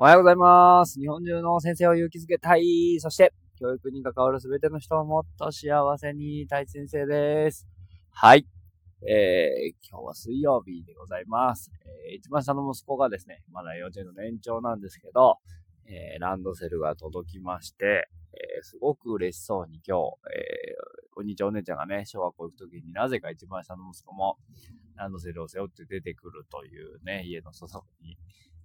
おはようございます。日本中の先生を勇気づけたい。そして、教育に関わるすべての人をもっと幸せに、たい先生です。はい。えー、今日は水曜日でございます。えー、一番下の息子がですね、まだ幼稚園の年長なんですけど、えー、ランドセルが届きまして、えー、すごく嬉しそうに今日、えー、お兄ちゃんお姉ちゃんがね、小学校行くときになぜか一番下の息子もランドセルを背負って出てくるというね、家の外に、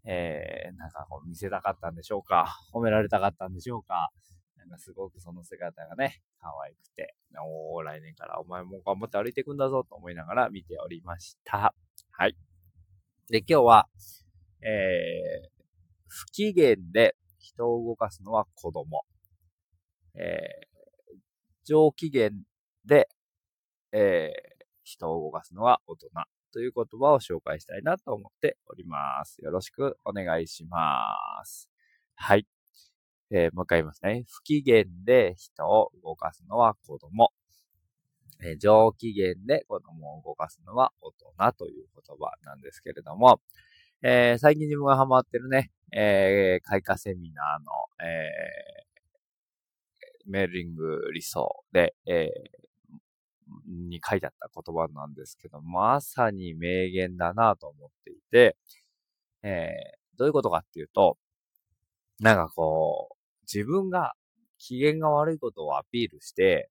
えー、なんかこう見せたかったんでしょうか褒められたかったんでしょうかなんかすごくその姿がね、可愛くて、おー、来年からお前も頑張って歩いていくんだぞと思いながら見ておりました。はい。で、今日は、えー、不機嫌で人を動かすのは子供。えー、上機嫌で、えー、人を動かすのは大人。という言葉を紹介したいなと思っております。よろしくお願いします。はい。えー、もう一回言いますね。不機嫌で人を動かすのは子供。えー、上機嫌で子供を動かすのは大人という言葉なんですけれども、えー、最近自分がハマってるね、えー、開花セミナーの、えー、メーリング理想で、えー、に書いてあった言葉なんですけど、まさに名言だなと思っていて、えー、どういうことかっていうと、なんかこう、自分が機嫌が悪いことをアピールして、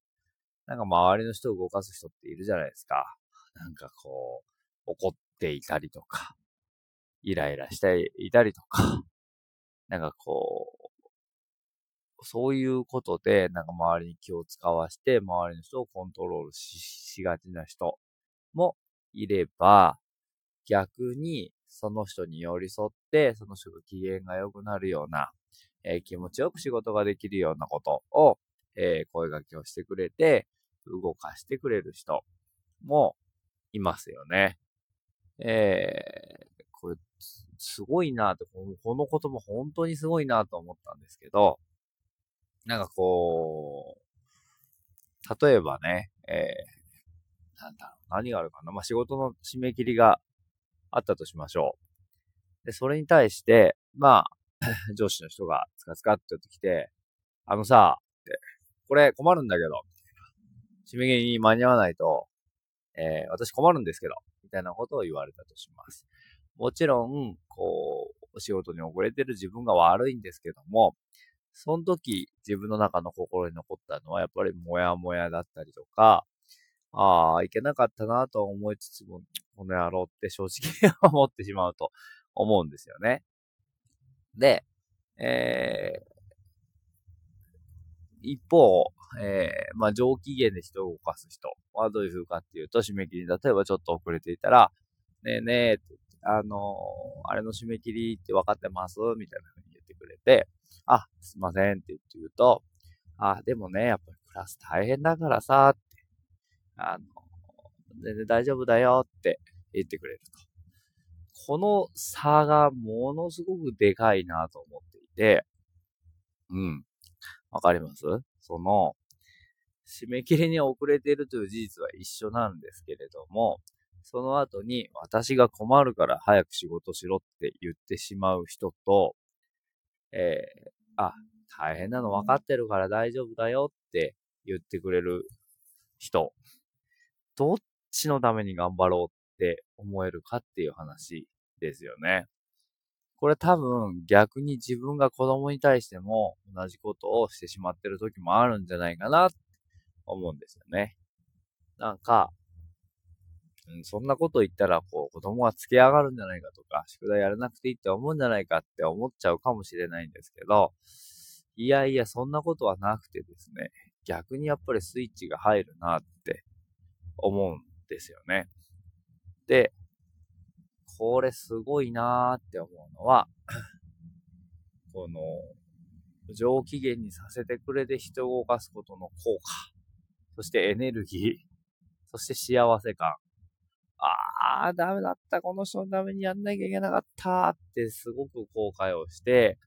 なんか周りの人を動かす人っているじゃないですか。なんかこう、怒っていたりとか、イライラしていたりとか、なんかこう、そういうことで、なんか周りに気を使わして、周りの人をコントロールしがちな人もいれば、逆にその人に寄り添って、その人が機嫌が良くなるような、えー、気持ちよく仕事ができるようなことを、えー、声掛けをしてくれて、動かしてくれる人もいますよね。えー、これ、すごいなって、この言葉本当にすごいなと思ったんですけど、なんかこう、例えばね、えー、なんだろう、何があるかな。まあ、仕事の締め切りがあったとしましょう。で、それに対して、まあ、上司の人がつかつかって言ってきて、あのさ、って、これ困るんだけど、締め切りに間に合わないと、えー、私困るんですけど、みたいなことを言われたとします。もちろん、こう、お仕事に遅れてる自分が悪いんですけども、その時自分の中の心に残ったのはやっぱりモヤモヤだったりとか、ああ、いけなかったなと思いつつも、この野郎って正直思ってしまうと思うんですよね。で、えー、一方、えー、まあ、上機嫌で人を動かす人はどういう風かっていうと、締め切り、例えばちょっと遅れていたら、ねえねえ、あのー、あれの締め切りって分かってます？みたいな風にくれて、あ、すいませんって言って言うと、あ、でもね、やっぱりクラス大変だからさ、って、あの、全然大丈夫だよって言ってくれると。この差がものすごくでかいなと思っていて、うん。わかります？その、締め切りに遅れているという事実は一緒なんですけれども、その後に私が困るから早く仕事しろって言ってしまう人と、えー、あ、大変なの分かってるから大丈夫だよって言ってくれる人、どっちのために頑張ろうって思えるかっていう話ですよね。これ多分逆に自分が子供に対しても同じことをしてしまってる時もあるんじゃないかなって思うんですよね。なんか、うん、そんなこと言ったら、こう、子供がつけ上がるんじゃないかとか、宿題やらなくていいって思うんじゃないかって思っちゃうかもしれないんですけど、いやいや、そんなことはなくてですね、逆にやっぱりスイッチが入るなって思うんですよね。で、これすごいなーって思うのは、この、上機嫌にさせてくれて人を動かすことの効果、そしてエネルギー、そして幸せ感、ああ、ダメだった、この人のためにやんなきゃいけなかったってすごく後悔をして、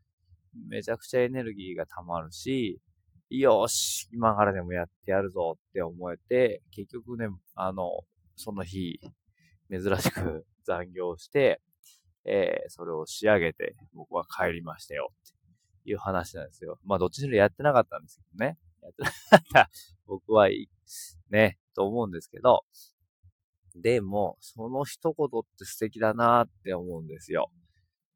めちゃくちゃエネルギーが溜まるし、よし、今からでもやってやるぞって思えて、結局ね、あの、その日、珍しく 残業して、えー、それを仕上げて僕は帰りましたよっていう話なんですよ。まあどっちにしろやってなかったんですけどね。やってなかった僕はいい、ね、と思うんですけど、でも、その一言って素敵だなって思うんですよ。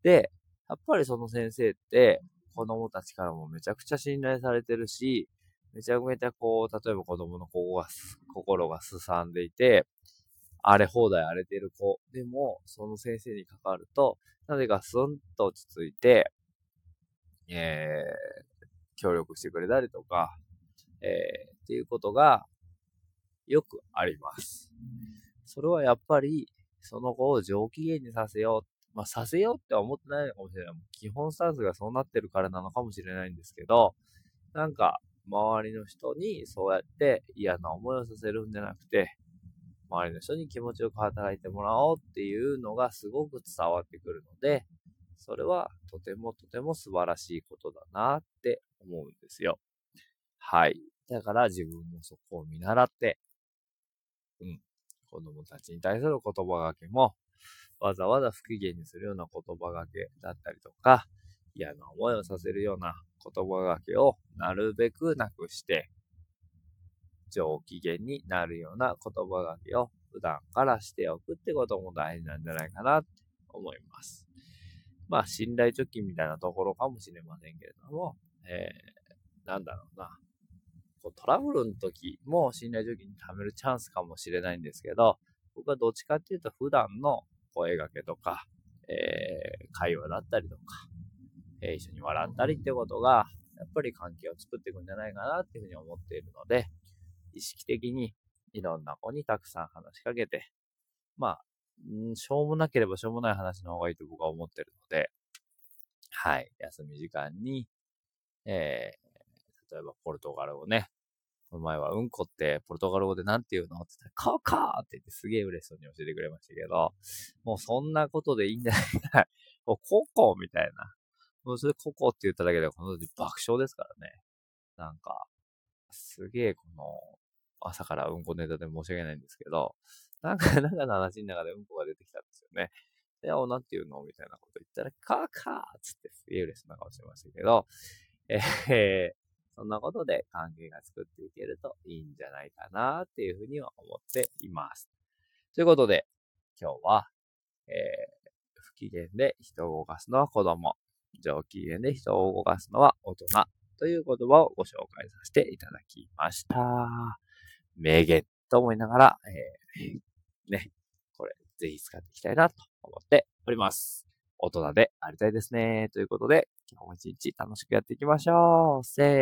で、やっぱりその先生って、子供たちからもめちゃくちゃ信頼されてるし、めちゃめちゃこう、例えば子供の心が、心がすさんでいて、荒れ放題荒れてる子でも、その先生に関わると、なぜかスンと落ち着いて、えー、協力してくれたりとか、えー、っていうことがよくあります。それはやっぱり、その子を上機嫌にさせよう。まあ、させようって思ってないのかもしれない。基本スタンスがそうなってるからなのかもしれないんですけど、なんか、周りの人にそうやって嫌な思いをさせるんじゃなくて、周りの人に気持ちよく働いてもらおうっていうのがすごく伝わってくるので、それはとてもとても素晴らしいことだなって思うんですよ。はい。だから自分もそこを見習って、うん。子供たちに対する言葉がけも、わざわざ不機嫌にするような言葉がけだったりとか、嫌な思いをさせるような言葉がけをなるべくなくして、上機嫌になるような言葉がけを普段からしておくってことも大事なんじゃないかなって思います。まあ、信頼貯金みたいなところかもしれませんけれども、えー、なんだろうな。こうトラブルの時も信頼貯金に貯めるチャンスかもしれないんですけど、僕はどっちかっていうと普段の声掛けとか、えー、会話だったりとか、えー、一緒に笑ったりってことが、やっぱり関係を作っていくんじゃないかなっていうふうに思っているので、意識的にいろんな子にたくさん話しかけて、まあ、んしょうもなければしょうもない話の方がいいと僕は思ってるので、はい、休み時間に、えー、例えばポルトガル語ね、この前はうんこってポルトガル語で何て言うの？って言ったら、カーカーって言ってすげえ嬉しそうに教えてくれましたけど、もうそんなことでいいんじゃない？か。もうココみたいな。もうそれココって言っただけでこの時爆笑ですからね。なんか、すげえこの、朝からうんこネタで申し訳ないんですけど、なんか、なんかの話の中でうんこが出てきたんですよね。で、お、なんて言うの？みたいなこと言ったら、カーカーつってすげえ嬉しそうな顔してましたけど、えー、そんなことで関係が作っていけるといいんじゃないかなっていうふうには思っています。ということで、今日は、えー、不機嫌で人を動かすのは子供、上機嫌で人を動かすのは大人という言葉をご紹介させていただきました。名言と思いながら、えー、ね、これぜひ使っていきたいなと思っております。大人でありたいですね。ということで、今日も一日楽しくやっていきましょう。せー